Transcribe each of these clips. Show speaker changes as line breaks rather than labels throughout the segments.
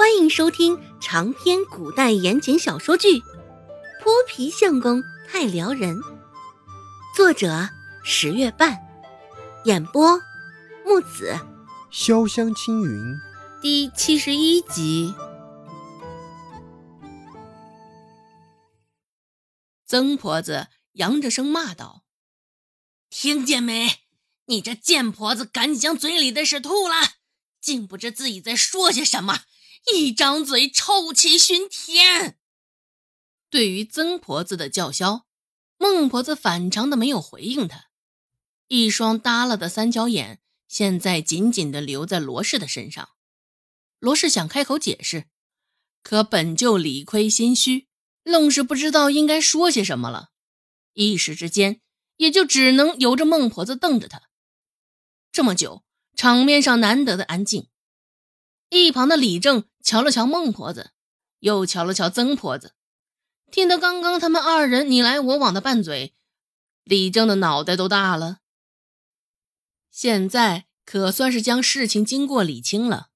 欢迎收听长篇古代言情小说剧《泼皮相公太撩人》，作者十月半，演播木子
潇湘青云
第七十一集。
曾婆子扬着声骂道：“听见没？你这贱婆子，敢将嘴里的屎吐了，竟不知自己在说些什么，一张嘴臭气熏天。”对于曾婆子的叫嚣，孟婆子反常的没有回应她，一双耷拉的三角眼现在紧紧的留在罗氏的身上。罗氏想开口解释，可本就理亏心虚。愣是不知道应该说些什么了，一时之间也就只能由着孟婆子瞪着他。这么久，场面上难得的安静。一旁的李正瞧了瞧孟婆子，又瞧了瞧曾婆子，听得刚刚他们二人你来我往的拌嘴，李正的脑袋都大了。现在可算是将事情经过理清了。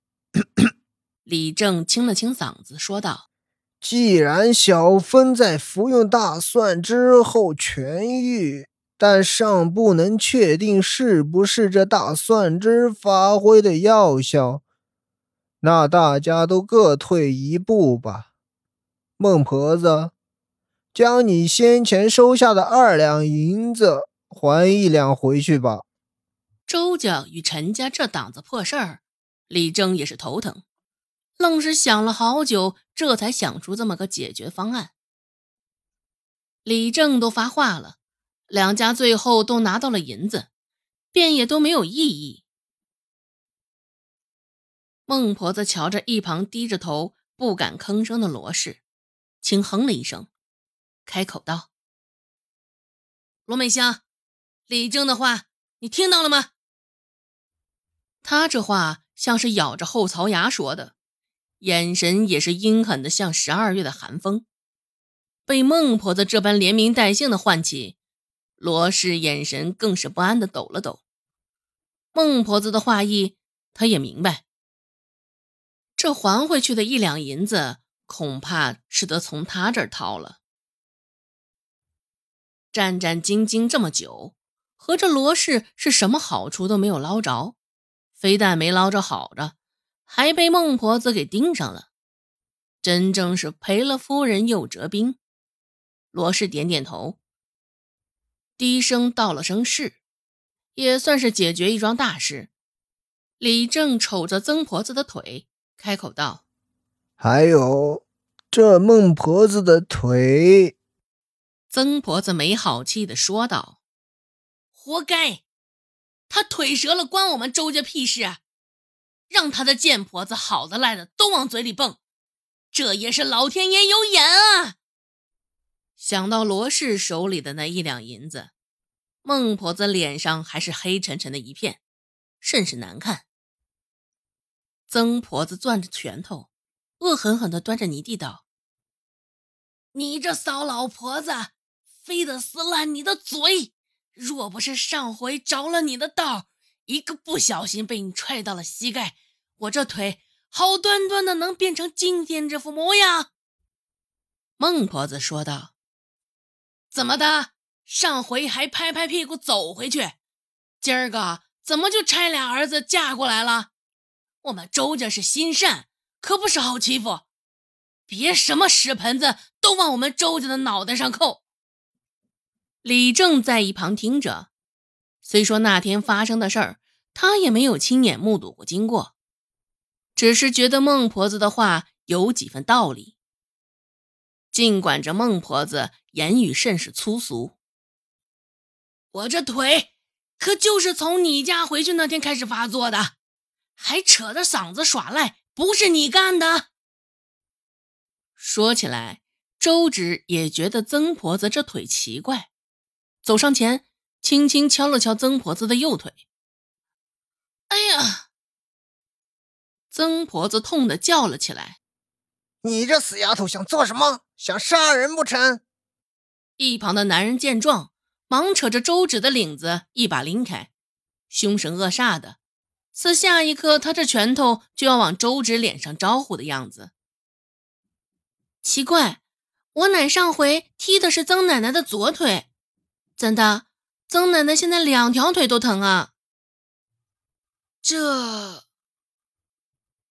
李正清了清嗓子，说道。
既然小芬在服用大蒜之后痊愈，但尚不能确定是不是这大蒜汁发挥的药效，那大家都各退一步吧。孟婆子，将你先前收下的二两银子还一两回去吧。
周家与陈家这档子破事儿，李正也是头疼。愣是想了好久，这才想出这么个解决方案。李正都发话了，两家最后都拿到了银子，便也都没有异议。孟婆子瞧着一旁低着头不敢吭声的罗氏，轻哼了一声，开口道：“罗美香，李正的话你听到了吗？”他这话像是咬着后槽牙说的。眼神也是阴狠的，像十二月的寒风。被孟婆子这般连名带姓的唤起，罗氏眼神更是不安的抖了抖。孟婆子的话意，他也明白。这还回去的一两银子，恐怕是得从他这儿掏了。战战兢兢这么久，合着罗氏是什么好处都没有捞着，非但没捞着好着。还被孟婆子给盯上了，真正是赔了夫人又折兵。罗氏点点头，低声道了声是，也算是解决一桩大事。李正瞅着曾婆子的腿，开口道：“
还有这孟婆子的腿。”
曾婆子没好气的说道：“活该，她腿折了，关我们周家屁事啊！”让他的贱婆子好的赖的都往嘴里蹦，这也是老天爷有眼啊！想到罗氏手里的那一两银子，孟婆子脸上还是黑沉沉的一片，甚是难看。曾婆子攥着拳头，恶狠狠地端着泥地道：“你这骚老婆子，非得撕烂你的嘴！若不是上回着了你的道。”一个不小心被你踹到了膝盖，我这腿好端端的能变成今天这副模样。孟婆子说道：“怎么的？上回还拍拍屁股走回去，今儿个怎么就差俩儿子嫁过来了？我们周家是心善，可不是好欺负。别什么屎盆子都往我们周家的脑袋上扣。”李正在一旁听着。虽说那天发生的事儿，他也没有亲眼目睹过经过，只是觉得孟婆子的话有几分道理。尽管这孟婆子言语甚是粗俗，我这腿可就是从你家回去那天开始发作的，还扯着嗓子耍赖，不是你干的。说起来，周芷也觉得曾婆子这腿奇怪，走上前。轻轻敲了敲曾婆子的右腿，哎呀！曾婆子痛的叫了起来：“
你这死丫头想做什么？想杀人不成？”
一旁的男人见状，忙扯着周芷的领子，一把拎开，凶神恶煞的，似下一刻他这拳头就要往周芷脸上招呼的样子。奇怪，我奶上回踢的是曾奶奶的左腿，怎的？曾奶奶现在两条腿都疼啊！这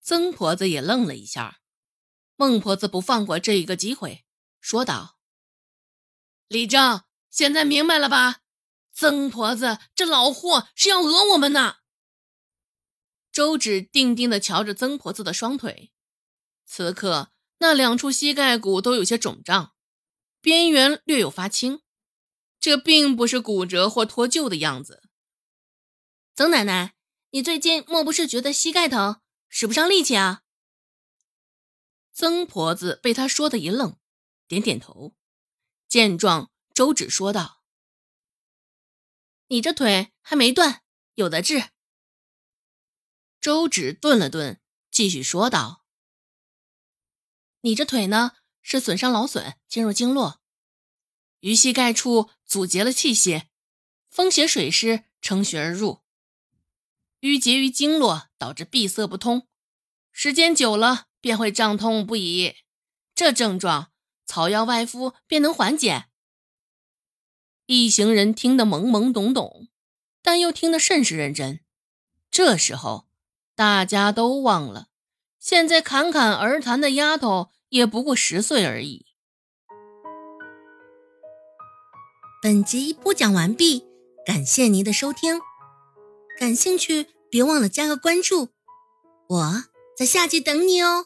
曾婆子也愣了一下，孟婆子不放过这一个机会，说道：“李正，现在明白了吧？曾婆子这老货是要讹我们呢。”周芷定定地瞧着曾婆子的双腿，此刻那两处膝盖骨都有些肿胀，边缘略有发青。这并不是骨折或脱臼的样子。
曾奶奶，你最近莫不是觉得膝盖疼，使不上力气啊？
曾婆子被他说的一愣，点点头。见状，周芷说道：“
你这腿还没断，有的治。”
周芷顿了顿，继续说道：“
你这腿呢，是损伤劳损，进入经络。”
于膝盖处阻结了气血，风邪水湿乘虚而入，淤结于经络，导致闭塞不通，时间久了便会胀痛不已。这症状草药外敷便能缓解。一行人听得懵懵懂懂，但又听得甚是认真。这时候，大家都忘了，现在侃侃而谈的丫头也不过十岁而已。
本集播讲完毕，感谢您的收听。感兴趣，别忘了加个关注，我在下集等你哦。